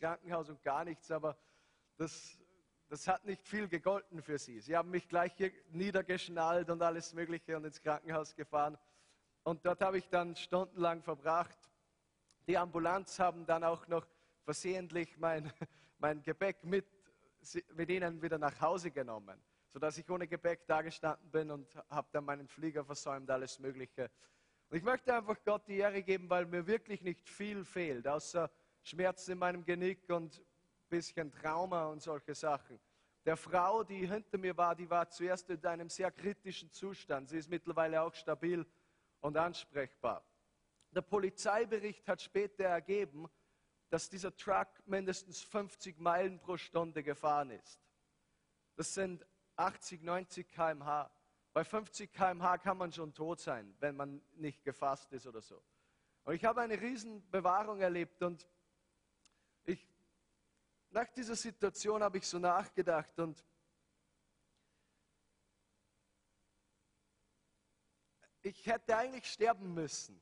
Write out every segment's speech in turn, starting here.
Krankenhaus und gar nichts, aber das, das hat nicht viel gegolten für sie. Sie haben mich gleich hier niedergeschnallt und alles Mögliche und ins Krankenhaus gefahren. Und dort habe ich dann stundenlang verbracht. Die Ambulanz haben dann auch noch versehentlich mein, mein Gepäck mit, mit ihnen wieder nach Hause genommen, sodass ich ohne Gepäck dagestanden bin und habe dann meinen Flieger versäumt, alles Mögliche. Und ich möchte einfach Gott die Ehre geben, weil mir wirklich nicht viel fehlt, außer Schmerzen in meinem Genick und ein bisschen Trauma und solche Sachen. Der Frau, die hinter mir war, die war zuerst in einem sehr kritischen Zustand. Sie ist mittlerweile auch stabil und ansprechbar. Der Polizeibericht hat später ergeben, dass dieser Truck mindestens 50 Meilen pro Stunde gefahren ist. Das sind 80, 90 km/h. Bei 50 km/h kann man schon tot sein, wenn man nicht gefasst ist oder so. Und ich habe eine Riesenbewahrung erlebt und nach dieser Situation habe ich so nachgedacht und ich hätte eigentlich sterben müssen.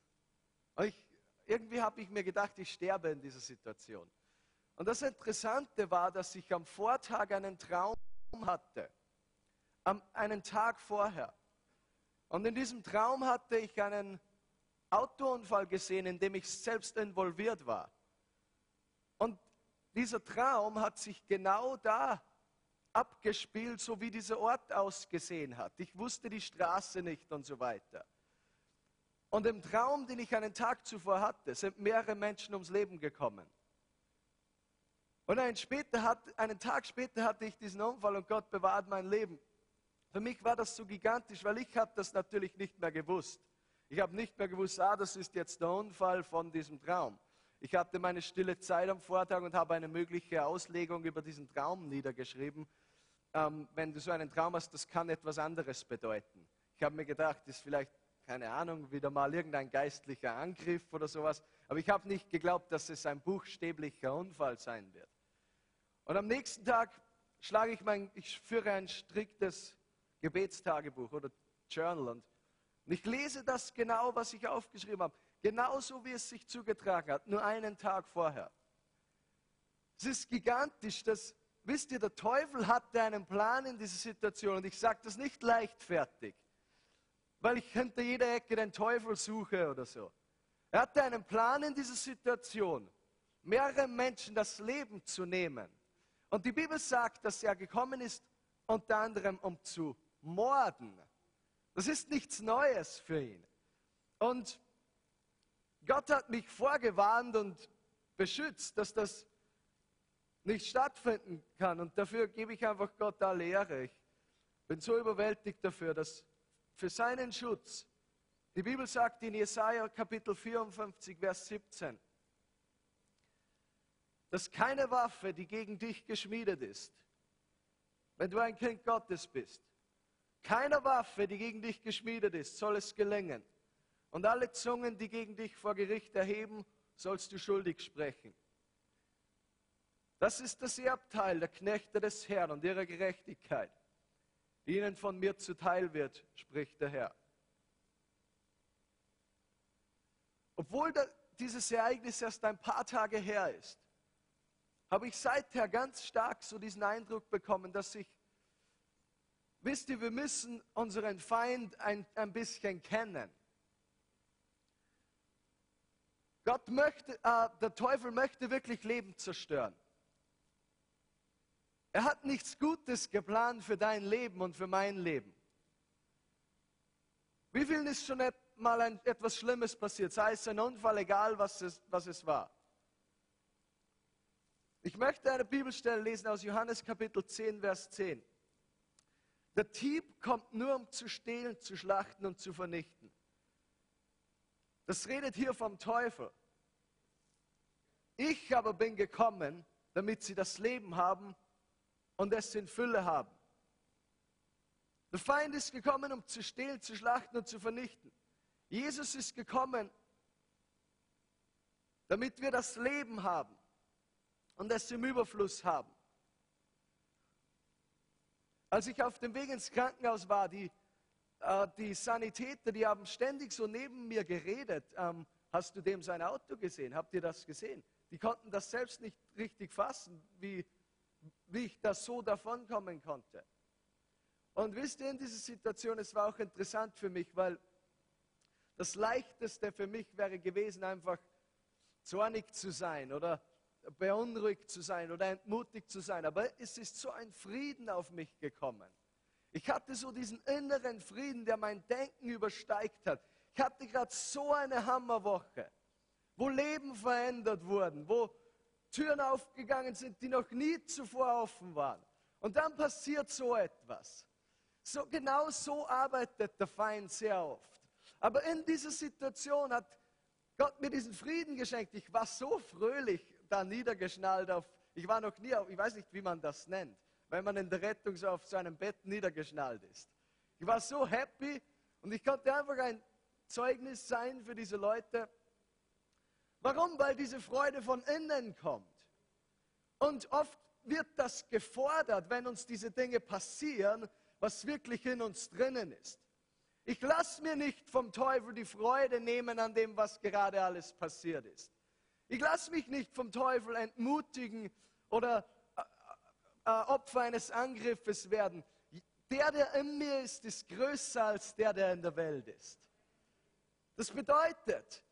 Ich, irgendwie habe ich mir gedacht, ich sterbe in dieser Situation. Und das Interessante war, dass ich am Vortag einen Traum hatte, am, einen Tag vorher. Und in diesem Traum hatte ich einen Autounfall gesehen, in dem ich selbst involviert war. Dieser Traum hat sich genau da abgespielt, so wie dieser Ort ausgesehen hat. Ich wusste die Straße nicht und so weiter. Und im Traum, den ich einen Tag zuvor hatte, sind mehrere Menschen ums Leben gekommen. Und einen, später hat, einen Tag später hatte ich diesen Unfall und Gott bewahrt mein Leben. Für mich war das so gigantisch, weil ich habe das natürlich nicht mehr gewusst. Ich habe nicht mehr gewusst, ah, das ist jetzt der Unfall von diesem Traum. Ich hatte meine stille Zeit am Vortag und habe eine mögliche Auslegung über diesen Traum niedergeschrieben. Ähm, wenn du so einen Traum hast, das kann etwas anderes bedeuten. Ich habe mir gedacht, das ist vielleicht, keine Ahnung, wieder mal irgendein geistlicher Angriff oder sowas. Aber ich habe nicht geglaubt, dass es ein buchstäblicher Unfall sein wird. Und am nächsten Tag schlage ich mein, ich führe ein striktes Gebetstagebuch oder Journal und ich lese das genau, was ich aufgeschrieben habe. Genauso wie es sich zugetragen hat, nur einen Tag vorher. Es ist gigantisch, dass, wisst ihr, der Teufel hatte einen Plan in dieser Situation und ich sage das nicht leichtfertig, weil ich hinter jeder Ecke den Teufel suche oder so. Er hatte einen Plan in dieser Situation, mehrere Menschen das Leben zu nehmen. Und die Bibel sagt, dass er gekommen ist, unter anderem um zu morden. Das ist nichts Neues für ihn. Und Gott hat mich vorgewarnt und beschützt, dass das nicht stattfinden kann. Und dafür gebe ich einfach Gott alle Ehre. Ich bin so überwältigt dafür, dass für seinen Schutz, die Bibel sagt in Jesaja Kapitel 54, Vers 17, dass keine Waffe, die gegen dich geschmiedet ist, wenn du ein Kind Gottes bist, keiner Waffe, die gegen dich geschmiedet ist, soll es gelingen. Und alle Zungen, die gegen dich vor Gericht erheben, sollst du schuldig sprechen. Das ist das Erbteil der Knechte des Herrn und ihrer Gerechtigkeit, die ihnen von mir zuteil wird, spricht der Herr. Obwohl dieses Ereignis erst ein paar Tage her ist, habe ich seither ganz stark so diesen Eindruck bekommen, dass ich Wisst ihr, wir müssen unseren Feind ein, ein bisschen kennen. Gott möchte, äh, der Teufel möchte wirklich Leben zerstören. Er hat nichts Gutes geplant für dein Leben und für mein Leben. Wie vielen ist schon mal ein, etwas Schlimmes passiert, sei es ein Unfall, egal was es, was es war? Ich möchte eine Bibelstelle lesen aus Johannes Kapitel 10, Vers 10. Der Dieb kommt nur, um zu stehlen, zu schlachten und zu vernichten. Das redet hier vom Teufel. Ich aber bin gekommen, damit sie das Leben haben und es in Fülle haben. Der Feind ist gekommen, um zu stehlen, zu schlachten und zu vernichten. Jesus ist gekommen, damit wir das Leben haben und es im Überfluss haben. Als ich auf dem Weg ins Krankenhaus war, die, äh, die Sanitäter, die haben ständig so neben mir geredet. Ähm, hast du dem sein Auto gesehen? Habt ihr das gesehen? die konnten das selbst nicht richtig fassen, wie, wie ich da so davonkommen konnte. Und wisst ihr, in dieser Situation, es war auch interessant für mich, weil das Leichteste für mich wäre gewesen, einfach zornig zu sein oder beunruhigt zu sein oder entmutigt zu sein. Aber es ist so ein Frieden auf mich gekommen. Ich hatte so diesen inneren Frieden, der mein Denken übersteigt hat. Ich hatte gerade so eine Hammerwoche, wo Leben verändert wurden, wo Türen aufgegangen sind, die noch nie zuvor offen waren. Und dann passiert so etwas. So genau so arbeitet der Feind sehr oft. Aber in dieser Situation hat Gott mir diesen Frieden geschenkt. Ich war so fröhlich da niedergeschnallt auf, ich war noch nie auf, ich weiß nicht, wie man das nennt, wenn man in der Rettung so auf seinem Bett niedergeschnallt ist. Ich war so happy und ich konnte einfach ein Zeugnis sein für diese Leute. Warum? Weil diese Freude von innen kommt. Und oft wird das gefordert, wenn uns diese Dinge passieren, was wirklich in uns drinnen ist. Ich lasse mir nicht vom Teufel die Freude nehmen an dem, was gerade alles passiert ist. Ich lasse mich nicht vom Teufel entmutigen oder äh, Opfer eines Angriffes werden. Der, der in mir ist, ist größer als der, der in der Welt ist. Das bedeutet,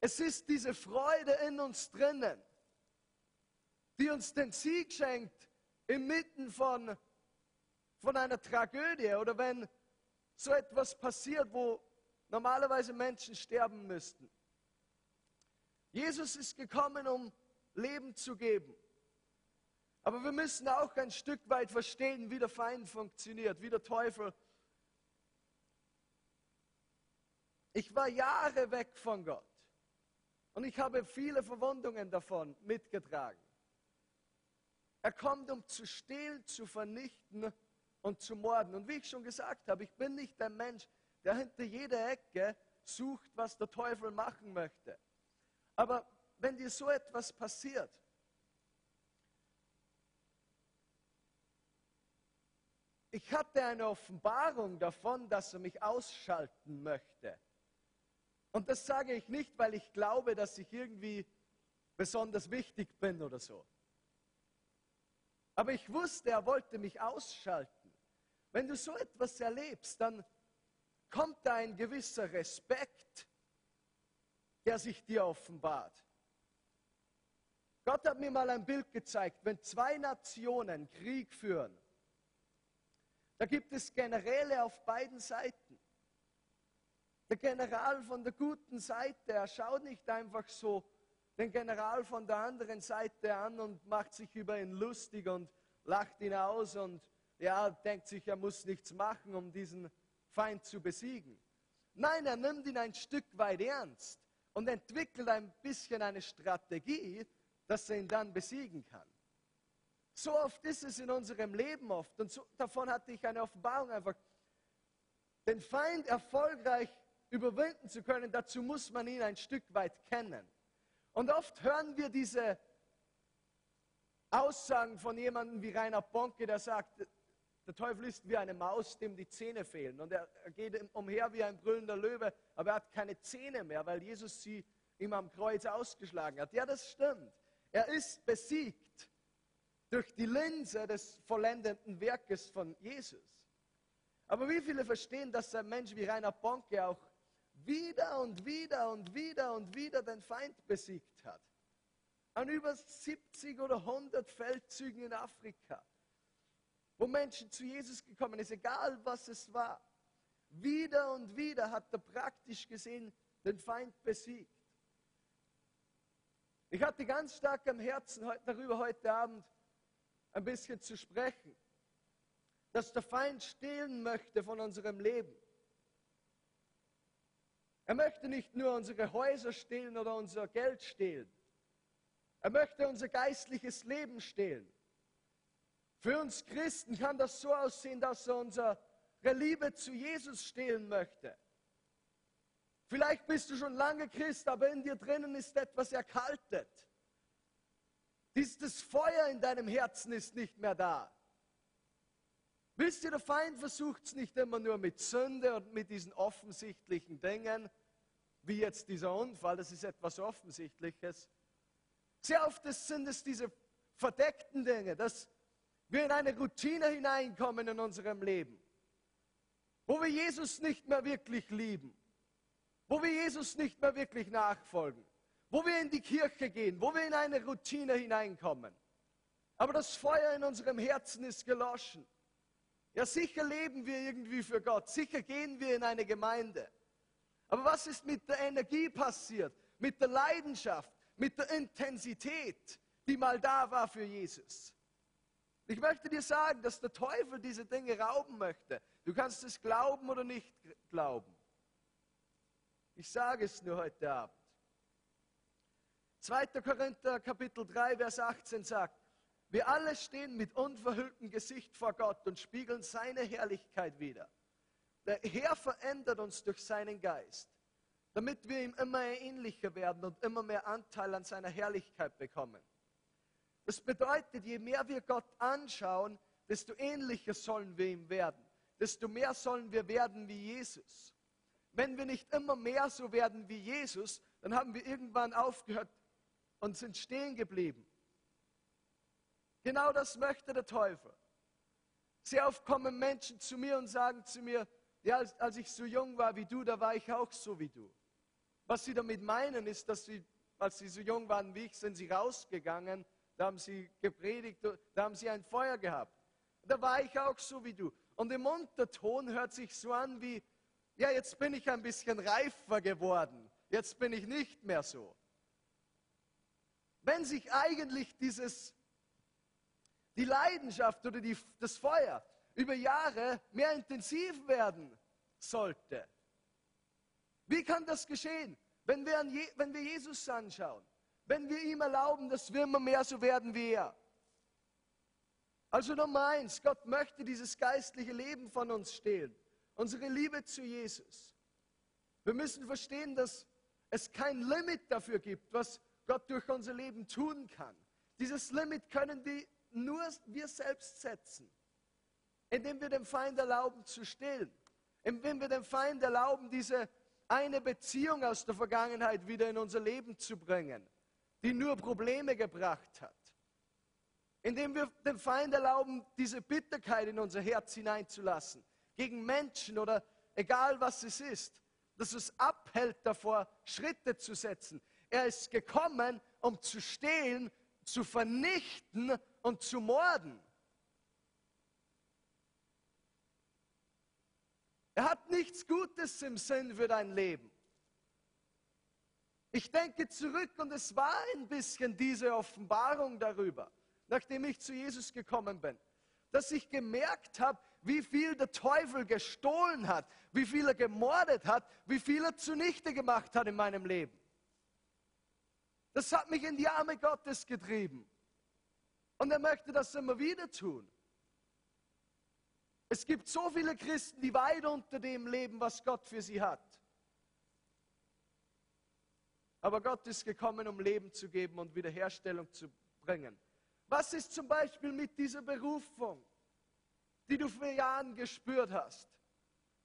es ist diese Freude in uns drinnen, die uns den Sieg schenkt inmitten von, von einer Tragödie oder wenn so etwas passiert, wo normalerweise Menschen sterben müssten. Jesus ist gekommen, um Leben zu geben. Aber wir müssen auch ein Stück weit verstehen, wie der Feind funktioniert, wie der Teufel. Ich war Jahre weg von Gott und ich habe viele Verwundungen davon mitgetragen. Er kommt, um zu stehlen, zu vernichten und zu morden. Und wie ich schon gesagt habe, ich bin nicht ein Mensch, der hinter jeder Ecke sucht, was der Teufel machen möchte. Aber wenn dir so etwas passiert, ich hatte eine Offenbarung davon, dass er mich ausschalten möchte. Und das sage ich nicht, weil ich glaube, dass ich irgendwie besonders wichtig bin oder so. Aber ich wusste, er wollte mich ausschalten. Wenn du so etwas erlebst, dann kommt da ein gewisser Respekt, der sich dir offenbart. Gott hat mir mal ein Bild gezeigt, wenn zwei Nationen Krieg führen, da gibt es Generäle auf beiden Seiten. Der General von der guten Seite, er schaut nicht einfach so den General von der anderen Seite an und macht sich über ihn lustig und lacht ihn aus und er denkt sich, er muss nichts machen, um diesen Feind zu besiegen. Nein, er nimmt ihn ein Stück weit ernst und entwickelt ein bisschen eine Strategie, dass er ihn dann besiegen kann. So oft ist es in unserem Leben oft und so, davon hatte ich eine Offenbarung einfach. Den Feind erfolgreich überwinden zu können, dazu muss man ihn ein Stück weit kennen. Und oft hören wir diese Aussagen von jemandem wie Rainer Bonke, der sagt, der Teufel ist wie eine Maus, dem die Zähne fehlen. Und er geht umher wie ein brüllender Löwe, aber er hat keine Zähne mehr, weil Jesus sie ihm am Kreuz ausgeschlagen hat. Ja, das stimmt. Er ist besiegt durch die Linse des vollendenden Werkes von Jesus. Aber wie viele verstehen, dass ein Mensch wie Rainer Bonke auch wieder und wieder und wieder und wieder den Feind besiegt hat? An über 70 oder 100 Feldzügen in Afrika wo Menschen zu Jesus gekommen sind, egal was es war. Wieder und wieder hat er praktisch gesehen den Feind besiegt. Ich hatte ganz stark am Herzen darüber heute Abend ein bisschen zu sprechen, dass der Feind stehlen möchte von unserem Leben. Er möchte nicht nur unsere Häuser stehlen oder unser Geld stehlen. Er möchte unser geistliches Leben stehlen. Für uns Christen kann das so aussehen, dass er unsere Liebe zu Jesus stehlen möchte. Vielleicht bist du schon lange Christ, aber in dir drinnen ist etwas erkaltet. Dieses Feuer in deinem Herzen ist nicht mehr da. Wisst ihr, der Feind versucht es nicht immer nur mit Sünde und mit diesen offensichtlichen Dingen, wie jetzt dieser Unfall, das ist etwas Offensichtliches. Sehr oft sind es diese verdeckten Dinge, dass wir in eine Routine hineinkommen in unserem Leben, wo wir Jesus nicht mehr wirklich lieben, wo wir Jesus nicht mehr wirklich nachfolgen, wo wir in die Kirche gehen, wo wir in eine Routine hineinkommen. Aber das Feuer in unserem Herzen ist geloschen. Ja, sicher leben wir irgendwie für Gott, sicher gehen wir in eine Gemeinde. Aber was ist mit der Energie passiert, mit der Leidenschaft, mit der Intensität, die mal da war für Jesus? Ich möchte dir sagen, dass der Teufel diese Dinge rauben möchte. Du kannst es glauben oder nicht glauben. Ich sage es nur heute Abend. 2. Korinther Kapitel 3, Vers 18 sagt, wir alle stehen mit unverhülltem Gesicht vor Gott und spiegeln seine Herrlichkeit wider. Der Herr verändert uns durch seinen Geist, damit wir ihm immer ähnlicher werden und immer mehr Anteil an seiner Herrlichkeit bekommen. Das bedeutet, je mehr wir Gott anschauen, desto ähnlicher sollen wir ihm werden, desto mehr sollen wir werden wie Jesus. Wenn wir nicht immer mehr so werden wie Jesus, dann haben wir irgendwann aufgehört und sind stehen geblieben. Genau das möchte der Teufel. Sehr oft kommen Menschen zu mir und sagen zu mir, ja, als, als ich so jung war wie du, da war ich auch so wie du. Was sie damit meinen, ist, dass sie, als sie so jung waren wie ich, sind sie rausgegangen da haben sie gepredigt, da haben sie ein Feuer gehabt. Da war ich auch so wie du. Und im Unterton hört sich so an wie, ja, jetzt bin ich ein bisschen reifer geworden. Jetzt bin ich nicht mehr so. Wenn sich eigentlich dieses, die Leidenschaft oder die, das Feuer über Jahre mehr intensiv werden sollte, wie kann das geschehen, wenn wir, Je, wenn wir Jesus anschauen? wenn wir ihm erlauben, dass wir immer mehr so werden wie er. Also Nummer eins, Gott möchte dieses geistliche Leben von uns stehlen. Unsere Liebe zu Jesus. Wir müssen verstehen, dass es kein Limit dafür gibt, was Gott durch unser Leben tun kann. Dieses Limit können wir nur wir selbst setzen, indem wir dem Feind erlauben zu stillen, indem wir dem Feind erlauben, diese eine Beziehung aus der Vergangenheit wieder in unser Leben zu bringen die nur Probleme gebracht hat. Indem wir dem Feind erlauben, diese Bitterkeit in unser Herz hineinzulassen, gegen Menschen oder egal was es ist, dass es abhält davor, Schritte zu setzen. Er ist gekommen, um zu stehlen, zu vernichten und zu morden. Er hat nichts Gutes im Sinn für dein Leben. Ich denke zurück und es war ein bisschen diese Offenbarung darüber, nachdem ich zu Jesus gekommen bin, dass ich gemerkt habe, wie viel der Teufel gestohlen hat, wie viel er gemordet hat, wie viel er zunichte gemacht hat in meinem Leben. Das hat mich in die Arme Gottes getrieben. Und er möchte das immer wieder tun. Es gibt so viele Christen, die weit unter dem leben, was Gott für sie hat. Aber Gott ist gekommen, um Leben zu geben und Wiederherstellung zu bringen. Was ist zum Beispiel mit dieser Berufung, die du vor Jahren gespürt hast?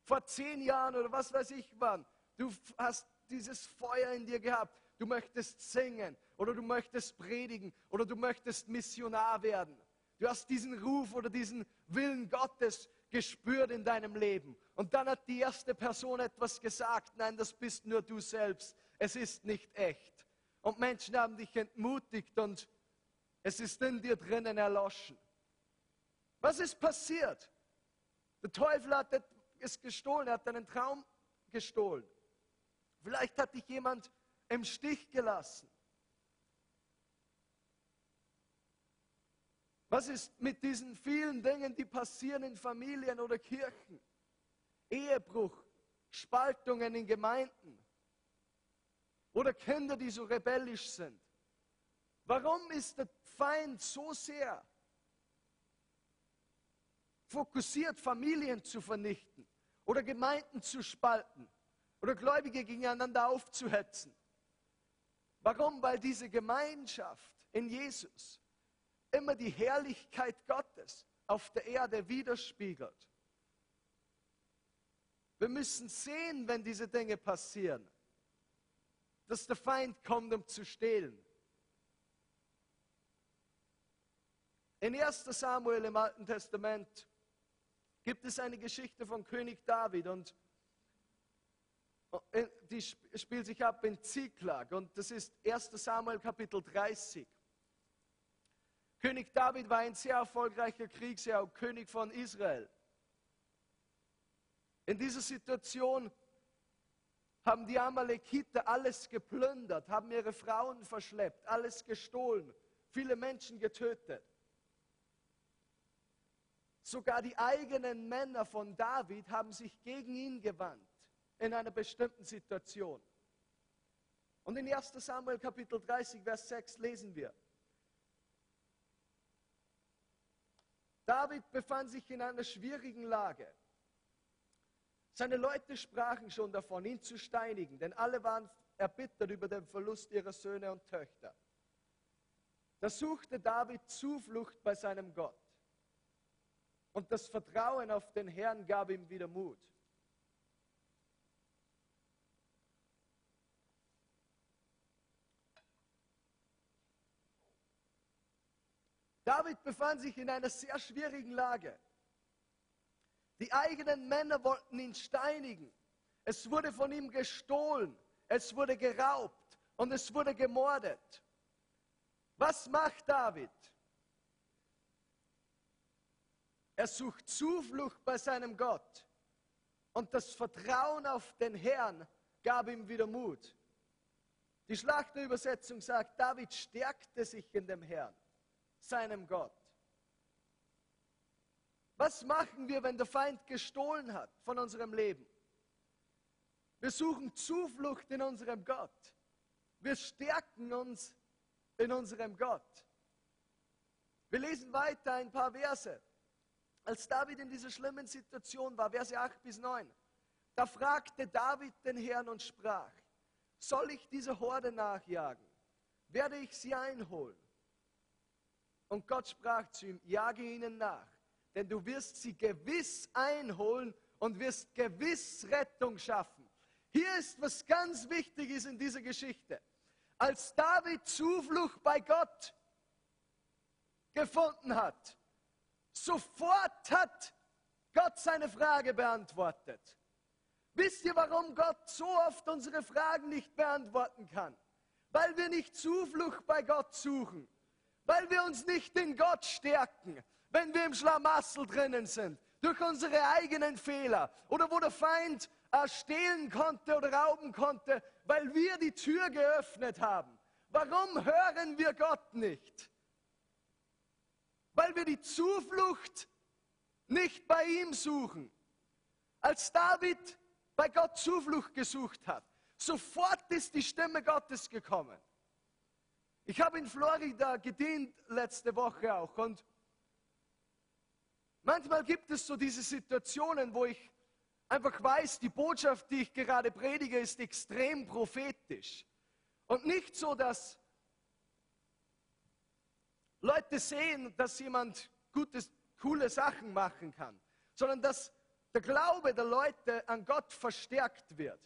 Vor zehn Jahren oder was weiß ich wann. Du hast dieses Feuer in dir gehabt. Du möchtest singen oder du möchtest predigen oder du möchtest Missionar werden. Du hast diesen Ruf oder diesen Willen Gottes gespürt in deinem Leben. Und dann hat die erste Person etwas gesagt. Nein, das bist nur du selbst es ist nicht echt. Und Menschen haben dich entmutigt und es ist in dir drinnen erloschen. Was ist passiert? Der Teufel hat es gestohlen, er hat einen Traum gestohlen. Vielleicht hat dich jemand im Stich gelassen. Was ist mit diesen vielen Dingen, die passieren in Familien oder Kirchen? Ehebruch, Spaltungen in Gemeinden. Oder Kinder, die so rebellisch sind. Warum ist der Feind so sehr fokussiert, Familien zu vernichten oder Gemeinden zu spalten oder Gläubige gegeneinander aufzuhetzen? Warum? Weil diese Gemeinschaft in Jesus immer die Herrlichkeit Gottes auf der Erde widerspiegelt. Wir müssen sehen, wenn diese Dinge passieren dass der Feind kommt, um zu stehlen, In 1 Samuel im Alten Testament gibt es eine Geschichte von König David und die spielt sich ab in Ziklag und das ist 1 Samuel Kapitel 30. König David war ein sehr erfolgreicher Kriegsherr und König von Israel. In dieser Situation haben die Amalekiter alles geplündert, haben ihre Frauen verschleppt, alles gestohlen, viele Menschen getötet. Sogar die eigenen Männer von David haben sich gegen ihn gewandt in einer bestimmten Situation. Und in 1 Samuel Kapitel 30, Vers 6 lesen wir, David befand sich in einer schwierigen Lage. Seine Leute sprachen schon davon, ihn zu steinigen, denn alle waren erbittert über den Verlust ihrer Söhne und Töchter. Da suchte David Zuflucht bei seinem Gott. Und das Vertrauen auf den Herrn gab ihm wieder Mut. David befand sich in einer sehr schwierigen Lage. Die eigenen Männer wollten ihn steinigen. Es wurde von ihm gestohlen, es wurde geraubt und es wurde gemordet. Was macht David? Er sucht Zuflucht bei seinem Gott. Und das Vertrauen auf den Herrn gab ihm wieder Mut. Die Schlachterübersetzung sagt, David stärkte sich in dem Herrn, seinem Gott. Was machen wir, wenn der Feind gestohlen hat von unserem Leben? Wir suchen Zuflucht in unserem Gott. Wir stärken uns in unserem Gott. Wir lesen weiter ein paar Verse. Als David in dieser schlimmen Situation war, Verse 8 bis 9, da fragte David den Herrn und sprach, soll ich diese Horde nachjagen? Werde ich sie einholen? Und Gott sprach zu ihm, jage ihnen nach, denn du wirst sie gewiss einholen und wirst gewiss Rettung schaffen. Hier ist was ganz Wichtiges in dieser Geschichte. Als David Zuflucht bei Gott gefunden hat, Sofort hat Gott seine Frage beantwortet. Wisst ihr, warum Gott so oft unsere Fragen nicht beantworten kann? Weil wir nicht Zuflucht bei Gott suchen, weil wir uns nicht in Gott stärken, wenn wir im Schlamassel drinnen sind, durch unsere eigenen Fehler oder wo der Feind äh, stehlen konnte oder rauben konnte, weil wir die Tür geöffnet haben. Warum hören wir Gott nicht? weil wir die Zuflucht nicht bei ihm suchen. Als David bei Gott Zuflucht gesucht hat, sofort ist die Stimme Gottes gekommen. Ich habe in Florida gedient letzte Woche auch und manchmal gibt es so diese Situationen, wo ich einfach weiß, die Botschaft, die ich gerade predige, ist extrem prophetisch. Und nicht so, dass Leute sehen, dass jemand gutes, coole Sachen machen kann, sondern dass der Glaube der Leute an Gott verstärkt wird.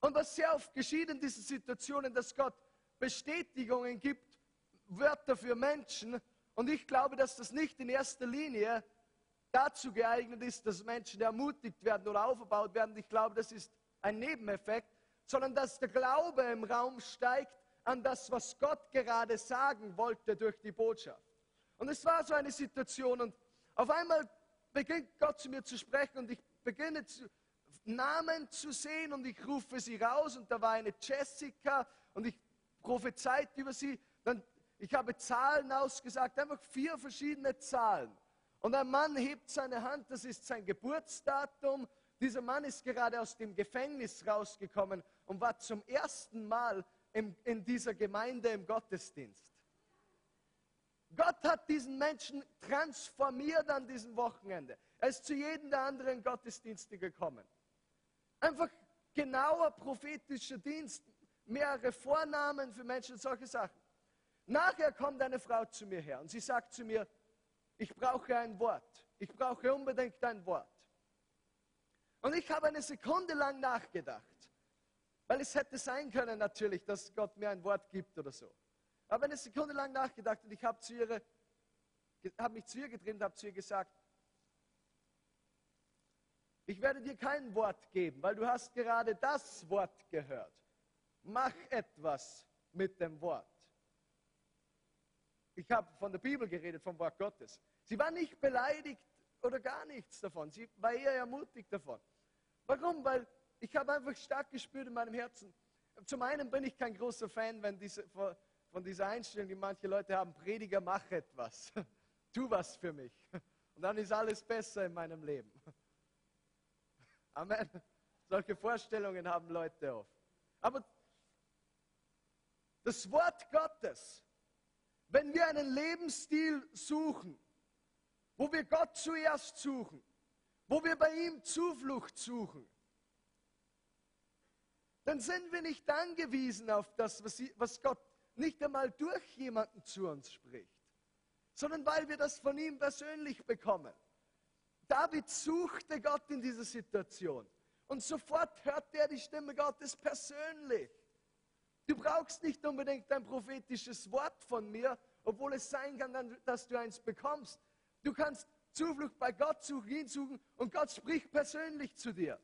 Und was sehr oft geschieht in diesen Situationen, dass Gott Bestätigungen gibt, Wörter für Menschen. Und ich glaube, dass das nicht in erster Linie dazu geeignet ist, dass Menschen ermutigt werden oder aufgebaut werden. Ich glaube, das ist ein Nebeneffekt, sondern dass der Glaube im Raum steigt an das, was Gott gerade sagen wollte durch die Botschaft. Und es war so eine Situation und auf einmal beginnt Gott zu mir zu sprechen und ich beginne zu, Namen zu sehen und ich rufe sie raus und da war eine Jessica und ich prophezeit über sie. Dann, ich habe Zahlen ausgesagt, einfach vier verschiedene Zahlen. Und ein Mann hebt seine Hand, das ist sein Geburtsdatum. Dieser Mann ist gerade aus dem Gefängnis rausgekommen und war zum ersten Mal in, in dieser Gemeinde im Gottesdienst. Gott hat diesen Menschen transformiert an diesem Wochenende. Er ist zu jedem der anderen Gottesdienste gekommen. Einfach genauer prophetischer Dienst, mehrere Vornamen für Menschen, solche Sachen. Nachher kommt eine Frau zu mir her und sie sagt zu mir, ich brauche ein Wort. Ich brauche unbedingt ein Wort. Und ich habe eine Sekunde lang nachgedacht. Weil es hätte sein können natürlich, dass Gott mir ein Wort gibt oder so. Aber eine Sekunde lang nachgedacht und ich habe zu ihr habe mich zu ihr gedreht und habe zu ihr gesagt, ich werde dir kein Wort geben, weil du hast gerade das Wort gehört. Mach etwas mit dem Wort. Ich habe von der Bibel geredet, vom Wort Gottes. Sie war nicht beleidigt oder gar nichts davon. Sie war eher ermutigt davon. Warum? Weil ich habe einfach stark gespürt in meinem Herzen. Zum einen bin ich kein großer Fan wenn diese, von dieser Einstellung, die manche Leute haben, Prediger, mach etwas. Tu was für mich. Und dann ist alles besser in meinem Leben. Amen. Solche Vorstellungen haben Leute oft. Aber das Wort Gottes, wenn wir einen Lebensstil suchen, wo wir Gott zuerst suchen, wo wir bei ihm Zuflucht suchen, dann sind wir nicht angewiesen auf das, was Gott nicht einmal durch jemanden zu uns spricht, sondern weil wir das von ihm persönlich bekommen. David suchte Gott in dieser Situation und sofort hörte er die Stimme Gottes persönlich. Du brauchst nicht unbedingt ein prophetisches Wort von mir, obwohl es sein kann, dass du eins bekommst. Du kannst Zuflucht bei Gott suchen, ihn suchen und Gott spricht persönlich zu dir.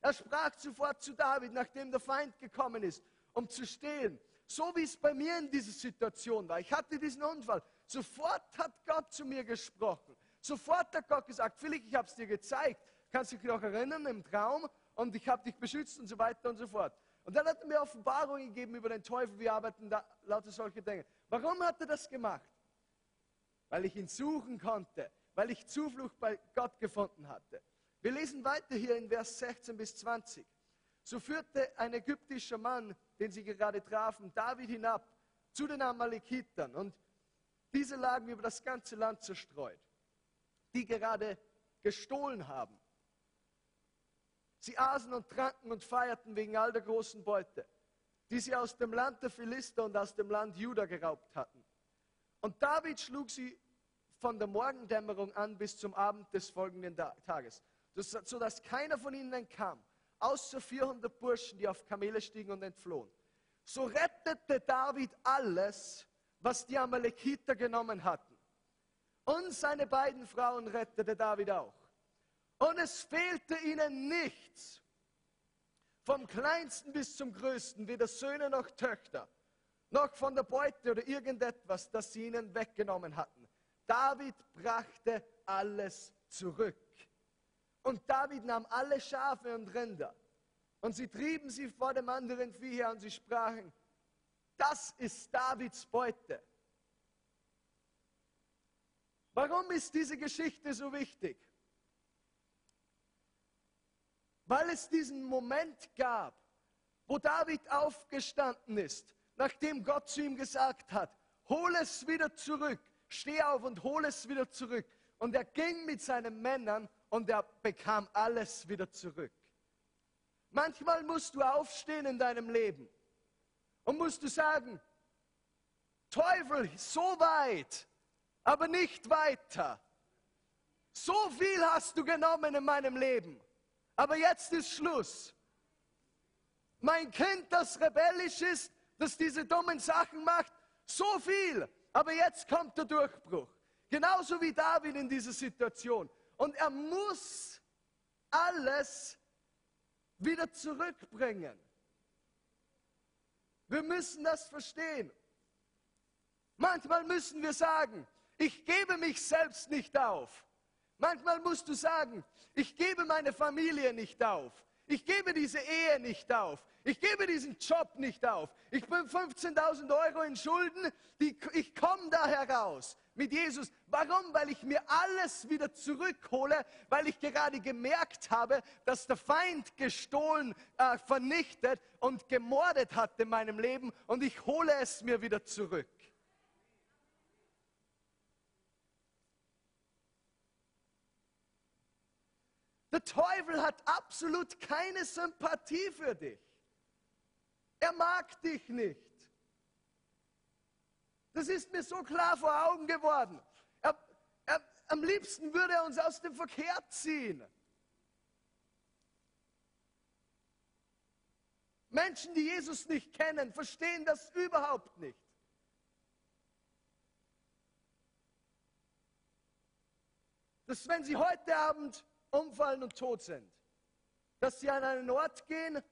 Er sprach sofort zu David, nachdem der Feind gekommen ist, um zu stehen. So wie es bei mir in dieser Situation war. Ich hatte diesen Unfall. Sofort hat Gott zu mir gesprochen. Sofort hat Gott gesagt, Philipp, ich habe es dir gezeigt. Kannst du dich noch erinnern im Traum? Und ich habe dich beschützt und so weiter und so fort. Und dann hat er mir Offenbarungen gegeben über den Teufel. Wir arbeiten da lauter solche Dinge. Warum hat er das gemacht? Weil ich ihn suchen konnte, weil ich Zuflucht bei Gott gefunden hatte. Wir lesen weiter hier in Vers 16 bis 20. So führte ein ägyptischer Mann, den sie gerade trafen, David hinab zu den Amalekitern. Und diese lagen über das ganze Land zerstreut, die gerade gestohlen haben. Sie aßen und tranken und feierten wegen all der großen Beute, die sie aus dem Land der Philister und aus dem Land Juda geraubt hatten. Und David schlug sie von der Morgendämmerung an bis zum Abend des folgenden Tages sodass keiner von ihnen entkam, außer 400 Burschen, die auf Kamele stiegen und entflohen. So rettete David alles, was die Amalekiter genommen hatten. Und seine beiden Frauen rettete David auch. Und es fehlte ihnen nichts, vom kleinsten bis zum größten, weder Söhne noch Töchter, noch von der Beute oder irgendetwas, das sie ihnen weggenommen hatten. David brachte alles zurück. Und David nahm alle Schafe und Rinder und sie trieben sie vor dem anderen Vieh her und sie sprachen, das ist Davids Beute. Warum ist diese Geschichte so wichtig? Weil es diesen Moment gab, wo David aufgestanden ist, nachdem Gott zu ihm gesagt hat, hol es wieder zurück, steh auf und hol es wieder zurück. Und er ging mit seinen Männern und er bekam alles wieder zurück. Manchmal musst du aufstehen in deinem Leben und musst du sagen, Teufel, so weit, aber nicht weiter. So viel hast du genommen in meinem Leben, aber jetzt ist Schluss. Mein Kind, das rebellisch ist, das diese dummen Sachen macht, so viel, aber jetzt kommt der Durchbruch. Genauso wie David in dieser Situation. Und er muss alles wieder zurückbringen. Wir müssen das verstehen. Manchmal müssen wir sagen, ich gebe mich selbst nicht auf. Manchmal musst du sagen, ich gebe meine Familie nicht auf. Ich gebe diese Ehe nicht auf. Ich gebe diesen Job nicht auf. Ich bin 15.000 Euro in Schulden. Die, ich komme da heraus mit Jesus. Warum? Weil ich mir alles wieder zurückhole, weil ich gerade gemerkt habe, dass der Feind gestohlen, äh, vernichtet und gemordet hat in meinem Leben und ich hole es mir wieder zurück. Der Teufel hat absolut keine Sympathie für dich. Er mag dich nicht. Das ist mir so klar vor Augen geworden. Er, er, am liebsten würde er uns aus dem Verkehr ziehen. Menschen, die Jesus nicht kennen, verstehen das überhaupt nicht. dass wenn sie heute Abend umfallen und tot sind, dass sie an einen Ort gehen,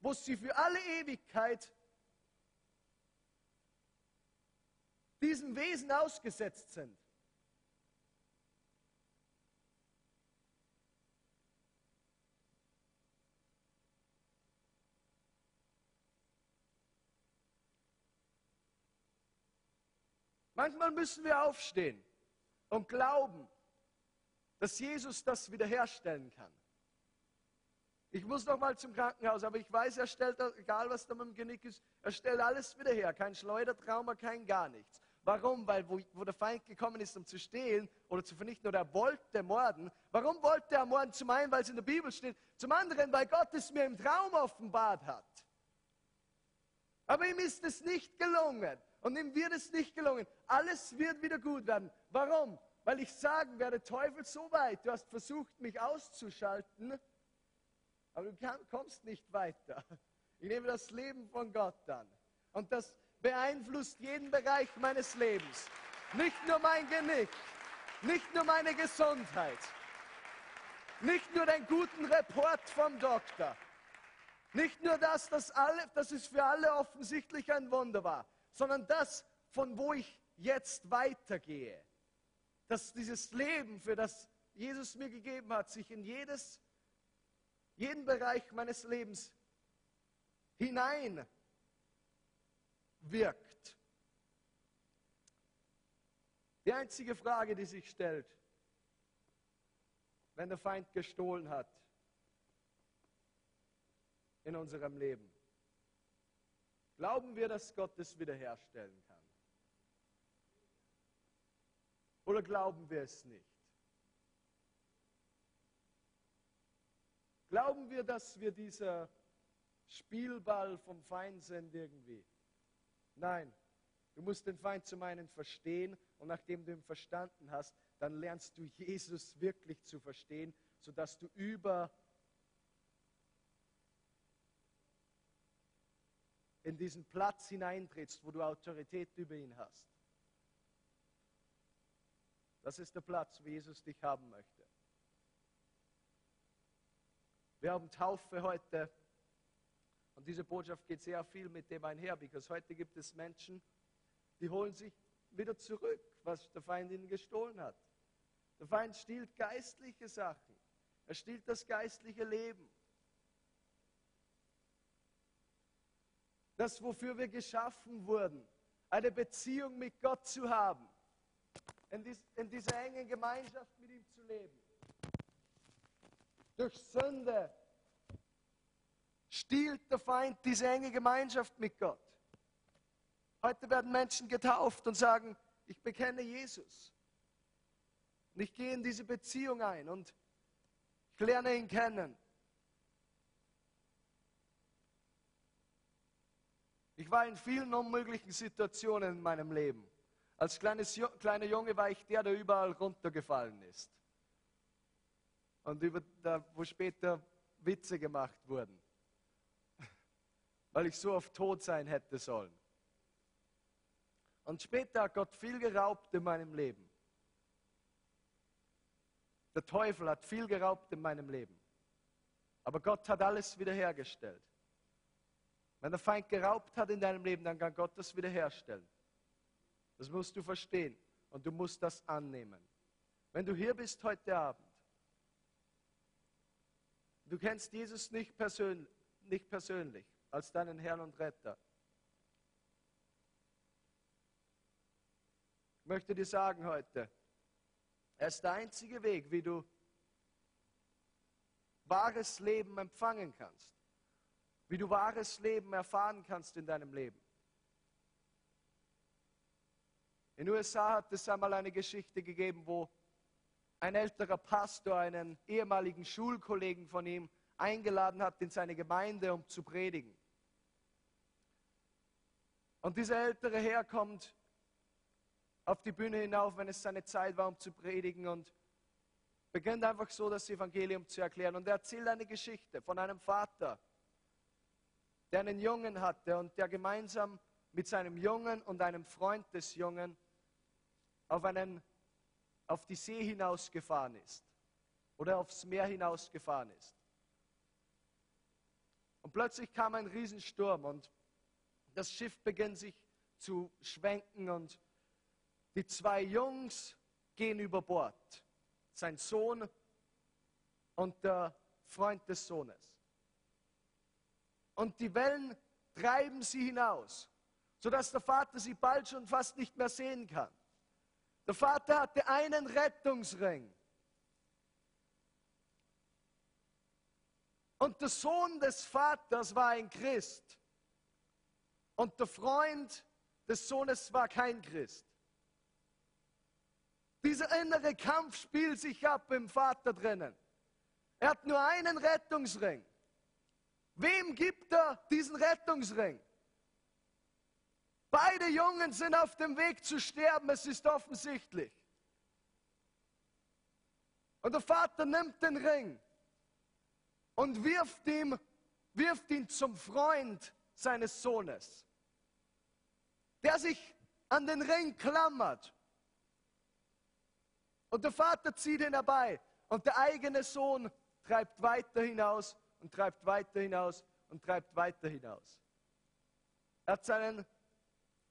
wo sie für alle Ewigkeit diesem Wesen ausgesetzt sind. Manchmal müssen wir aufstehen und glauben, dass Jesus das wiederherstellen kann. Ich muss noch mal zum Krankenhaus, aber ich weiß, er stellt, egal was da mit dem Genick ist, er stellt alles wieder her. Kein Schleudertrauma, kein gar nichts. Warum? Weil wo, wo, der Feind gekommen ist, um zu stehlen oder zu vernichten oder er wollte morden. Warum wollte er morden? Zum einen, weil es in der Bibel steht. Zum anderen, weil Gott es mir im Traum offenbart hat. Aber ihm ist es nicht gelungen. Und ihm wird es nicht gelungen. Alles wird wieder gut werden. Warum? Weil ich sagen werde, Teufel, so weit, du hast versucht, mich auszuschalten, aber du kommst nicht weiter. Ich nehme das Leben von Gott an. Und das beeinflusst jeden Bereich meines Lebens. Nicht nur mein Genick, nicht nur meine Gesundheit, nicht nur den guten Report vom Doktor, nicht nur das, dass, alle, dass es für alle offensichtlich ein Wunder war, sondern das, von wo ich jetzt weitergehe. Dass dieses Leben, für das Jesus mir gegeben hat, sich in jedes, jeden Bereich meines Lebens hinein wirkt. Die einzige Frage, die sich stellt, wenn der Feind gestohlen hat in unserem Leben, Glauben wir, dass Gott es wiederherstellen Oder glauben wir es nicht? Glauben wir, dass wir dieser Spielball vom Feind sind irgendwie? Nein, du musst den Feind zum einen verstehen und nachdem du ihn verstanden hast, dann lernst du Jesus wirklich zu verstehen, sodass du über in diesen Platz hineintrittst, wo du Autorität über ihn hast. Das ist der Platz, wo Jesus dich haben möchte. Wir haben Taufe heute und diese Botschaft geht sehr viel mit dem einher, because heute gibt es Menschen, die holen sich wieder zurück, was der Feind ihnen gestohlen hat. Der Feind stiehlt geistliche Sachen. Er stiehlt das geistliche Leben. das, wofür wir geschaffen wurden, eine Beziehung mit Gott zu haben, in, dies, in dieser engen Gemeinschaft mit ihm zu leben. Durch Sünde stiehlt der Feind diese enge Gemeinschaft mit Gott. Heute werden Menschen getauft und sagen, ich bekenne Jesus. Und ich gehe in diese Beziehung ein und ich lerne ihn kennen. Ich war in vielen unmöglichen Situationen in meinem Leben. Als kleines, kleiner Junge war ich der, der überall runtergefallen ist. Und über, da, wo später Witze gemacht wurden. Weil ich so oft tot sein hätte sollen. Und später hat Gott viel geraubt in meinem Leben. Der Teufel hat viel geraubt in meinem Leben. Aber Gott hat alles wiederhergestellt. Wenn der Feind geraubt hat in deinem Leben, dann kann Gott das wiederherstellen. Das musst du verstehen und du musst das annehmen. Wenn du hier bist heute Abend, du kennst Jesus nicht, persönlich, nicht persönlich als deinen Herrn und Retter. Ich möchte dir sagen heute, er ist der einzige Weg, wie du wahres Leben empfangen kannst wie du wahres Leben erfahren kannst in deinem Leben. In den USA hat es einmal eine Geschichte gegeben, wo ein älterer Pastor einen ehemaligen Schulkollegen von ihm eingeladen hat in seine Gemeinde, um zu predigen. Und dieser ältere Herr kommt auf die Bühne hinauf, wenn es seine Zeit war, um zu predigen und beginnt einfach so das Evangelium zu erklären. Und er erzählt eine Geschichte von einem Vater, der einen Jungen hatte und der gemeinsam mit seinem Jungen und einem Freund des Jungen auf einen auf die See hinausgefahren ist oder aufs Meer hinausgefahren ist. Und plötzlich kam ein Riesensturm und das Schiff beginnt sich zu schwenken und die zwei Jungs gehen über Bord. Sein Sohn und der Freund des Sohnes. Und die Wellen treiben sie hinaus, sodass der Vater sie bald schon fast nicht mehr sehen kann. Der Vater hatte einen Rettungsring. Und der Sohn des Vaters war ein Christ. Und der Freund des Sohnes war kein Christ. Dieser innere Kampf spielt sich ab im Vater drinnen. Er hat nur einen Rettungsring. Wem gibt er diesen Rettungsring? Beide Jungen sind auf dem Weg zu sterben, es ist offensichtlich. Und der Vater nimmt den Ring und wirft, ihm, wirft ihn zum Freund seines Sohnes, der sich an den Ring klammert. Und der Vater zieht ihn herbei und der eigene Sohn treibt weiter hinaus und treibt weiter hinaus und treibt weiter hinaus. Er hat seinen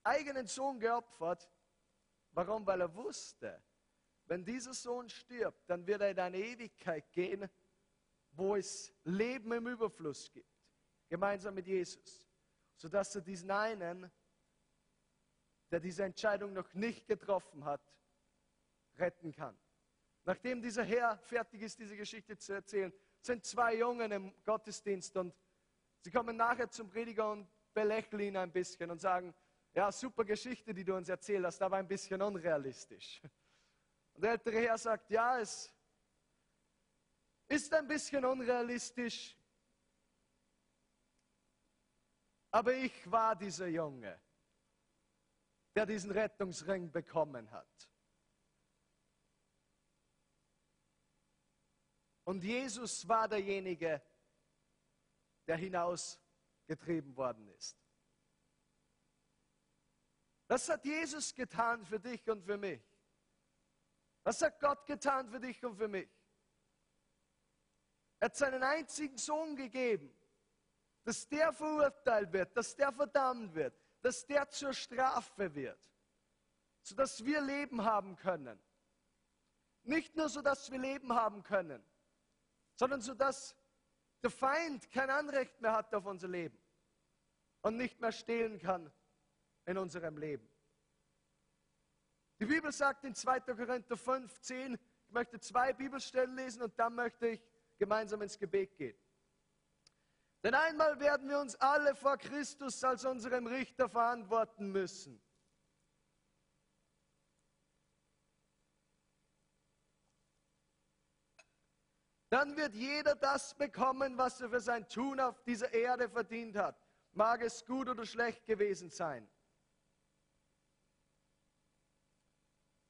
eigenen Sohn geopfert. Warum? Weil er wusste, wenn dieser Sohn stirbt, dann wird er in eine Ewigkeit gehen, wo es Leben im Überfluss gibt, gemeinsam mit Jesus, sodass er diesen einen, der diese Entscheidung noch nicht getroffen hat, retten kann. Nachdem dieser Herr fertig ist, diese Geschichte zu erzählen, sind zwei Jungen im Gottesdienst und sie kommen nachher zum Prediger und belächeln ihn ein bisschen und sagen, ja, super Geschichte, die du uns erzählt hast, aber ein bisschen unrealistisch. Und der ältere Herr sagt, ja, es ist ein bisschen unrealistisch, aber ich war dieser Junge, der diesen Rettungsring bekommen hat. Und Jesus war derjenige, der hinausgetrieben worden ist. Was hat Jesus getan für dich und für mich? Was hat Gott getan für dich und für mich? Er hat seinen einzigen Sohn gegeben, dass der verurteilt wird, dass der verdammt wird, dass der zur Strafe wird, sodass wir Leben haben können. Nicht nur so, dass wir Leben haben können, sondern so, dass der Feind kein Anrecht mehr hat auf unser Leben und nicht mehr stehlen kann in unserem Leben. Die Bibel sagt in 2. Korinther 5, 10, ich möchte zwei Bibelstellen lesen und dann möchte ich gemeinsam ins Gebet gehen. Denn einmal werden wir uns alle vor Christus als unserem Richter verantworten müssen. Dann wird jeder das bekommen, was er für sein Tun auf dieser Erde verdient hat. Mag es gut oder schlecht gewesen sein.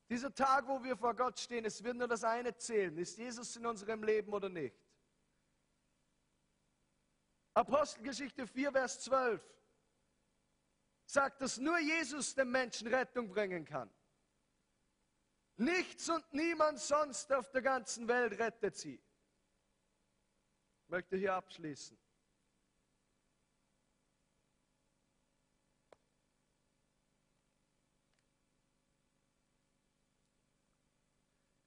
Dieser Tag, wo wir vor Gott stehen, es wird nur das eine zählen. Ist Jesus in unserem Leben oder nicht? Apostelgeschichte 4, Vers 12 sagt, dass nur Jesus dem Menschen Rettung bringen kann. Nichts und niemand sonst auf der ganzen Welt rettet sie. Ich möchte hier abschließen.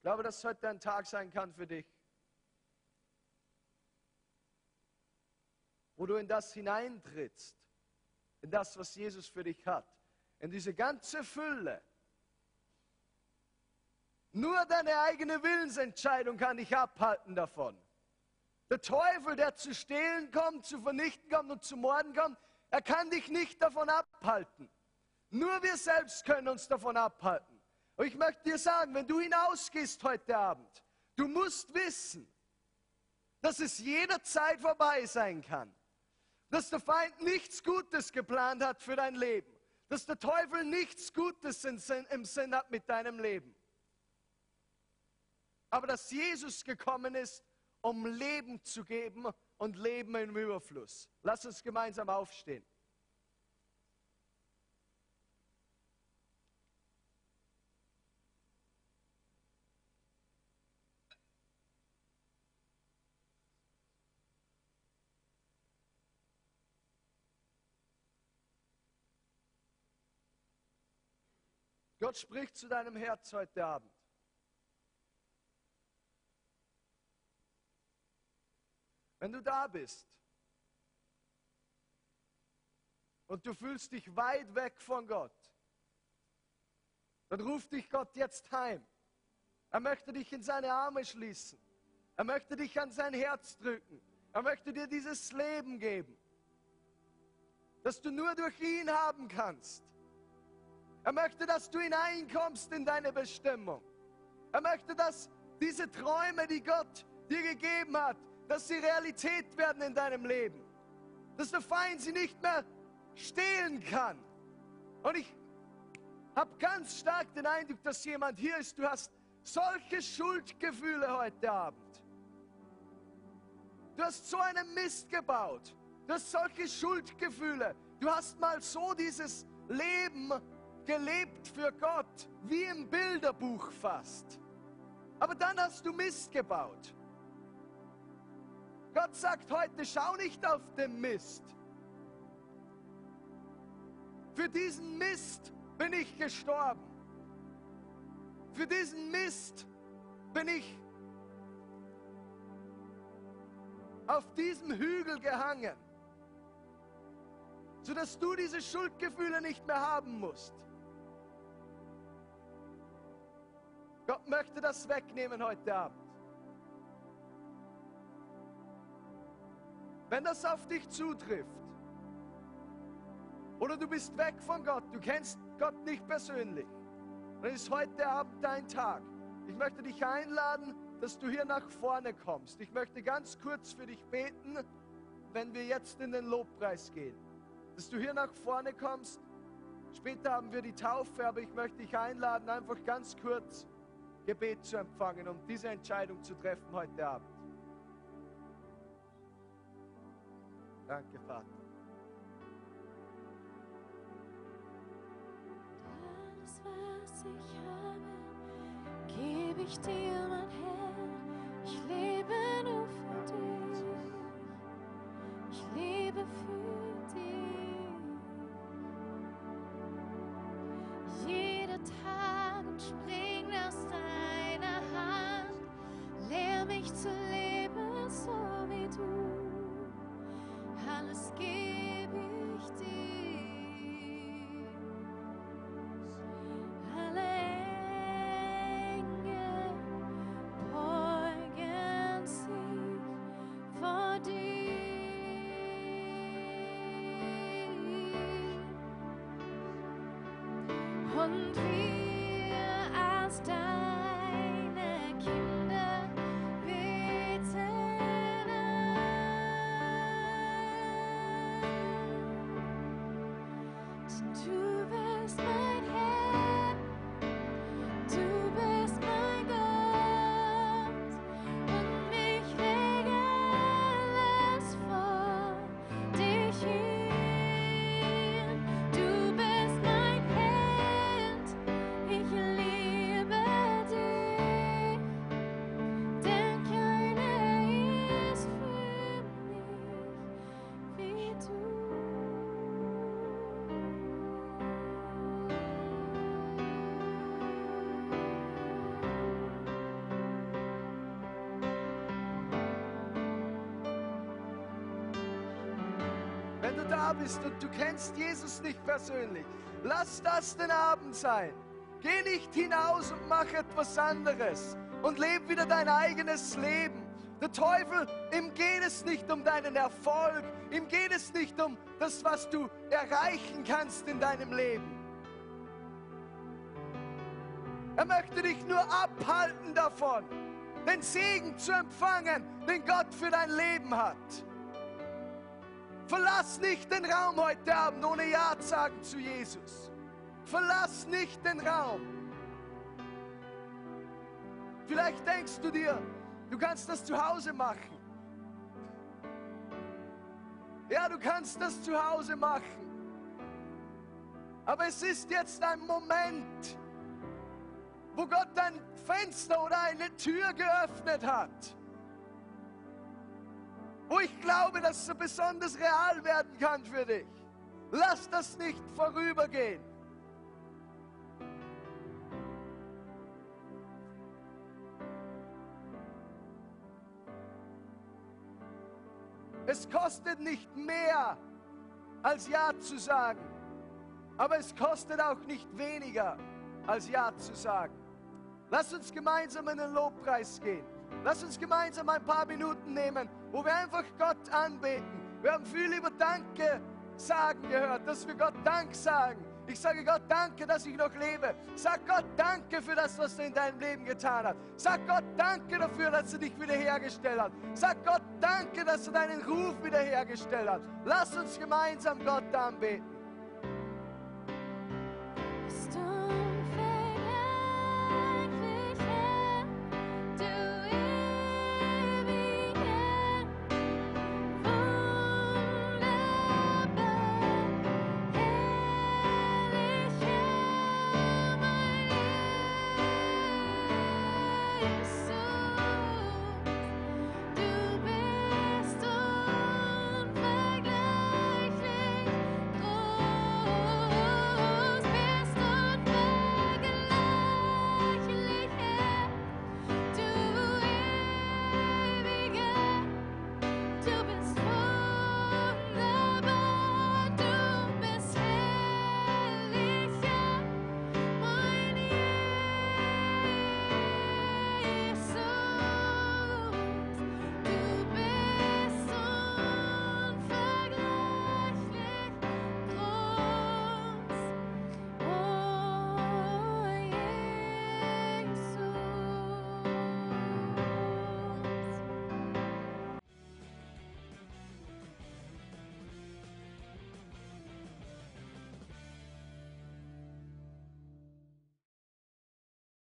Glaube, dass heute ein Tag sein kann für dich, wo du in das hineintrittst, in das, was Jesus für dich hat, in diese ganze Fülle. Nur deine eigene Willensentscheidung kann dich abhalten davon. Der Teufel, der zu stehlen kommt, zu vernichten kommt und zu morden kommt, er kann dich nicht davon abhalten. Nur wir selbst können uns davon abhalten. Und ich möchte dir sagen, wenn du hinausgehst heute Abend, du musst wissen, dass es jederzeit vorbei sein kann. Dass der Feind nichts Gutes geplant hat für dein Leben. Dass der Teufel nichts Gutes im Sinn hat mit deinem Leben. Aber dass Jesus gekommen ist, um Leben zu geben und Leben im Überfluss. Lass uns gemeinsam aufstehen. Gott spricht zu deinem Herz heute Abend. Wenn du da bist und du fühlst dich weit weg von Gott, dann ruft dich Gott jetzt heim. Er möchte dich in seine Arme schließen. Er möchte dich an sein Herz drücken. Er möchte dir dieses Leben geben, das du nur durch ihn haben kannst. Er möchte, dass du hineinkommst in deine Bestimmung. Er möchte, dass diese Träume, die Gott dir gegeben hat, dass sie Realität werden in deinem Leben. Dass der Feind sie nicht mehr stehlen kann. Und ich habe ganz stark den Eindruck, dass jemand hier ist, du hast solche Schuldgefühle heute Abend. Du hast so einen Mist gebaut. Du hast solche Schuldgefühle. Du hast mal so dieses Leben gelebt für Gott, wie im Bilderbuch fast. Aber dann hast du Mist gebaut. Gott sagt heute, schau nicht auf den Mist. Für diesen Mist bin ich gestorben. Für diesen Mist bin ich auf diesem Hügel gehangen, sodass du diese Schuldgefühle nicht mehr haben musst. Gott möchte das wegnehmen heute Abend. Wenn das auf dich zutrifft, oder du bist weg von Gott, du kennst Gott nicht persönlich, dann ist heute Abend dein Tag. Ich möchte dich einladen, dass du hier nach vorne kommst. Ich möchte ganz kurz für dich beten, wenn wir jetzt in den Lobpreis gehen. Dass du hier nach vorne kommst. Später haben wir die Taufe, aber ich möchte dich einladen, einfach ganz kurz Gebet zu empfangen, um diese Entscheidung zu treffen heute Abend. Danke, Vater. Alles, was ich habe, gebe ich dir, mein Herr. Ich lebe nur für dich. Ich lebe für dich. Da bist und du kennst Jesus nicht persönlich, lass das den Abend sein. Geh nicht hinaus und mach etwas anderes und leb wieder dein eigenes Leben. Der Teufel, ihm geht es nicht um deinen Erfolg, ihm geht es nicht um das, was du erreichen kannst in deinem Leben. Er möchte dich nur abhalten davon, den Segen zu empfangen, den Gott für dein Leben hat. Verlass nicht den Raum heute Abend, ohne Ja sagen zu Jesus. Verlass nicht den Raum. Vielleicht denkst du dir, du kannst das zu Hause machen. Ja, du kannst das zu Hause machen. Aber es ist jetzt ein Moment, wo Gott ein Fenster oder eine Tür geöffnet hat wo ich glaube, dass es so besonders real werden kann für dich. Lass das nicht vorübergehen. Es kostet nicht mehr als Ja zu sagen, aber es kostet auch nicht weniger als Ja zu sagen. Lass uns gemeinsam in den Lobpreis gehen. Lass uns gemeinsam ein paar Minuten nehmen wo wir einfach Gott anbeten. Wir haben viel über Danke sagen gehört, dass wir Gott Dank sagen. Ich sage Gott danke, dass ich noch lebe. Sag Gott danke für das, was er in deinem Leben getan hat. Sag Gott danke dafür, dass er dich wiederhergestellt hat. Sag Gott danke, dass er deinen Ruf wiederhergestellt hat. Lass uns gemeinsam Gott anbeten.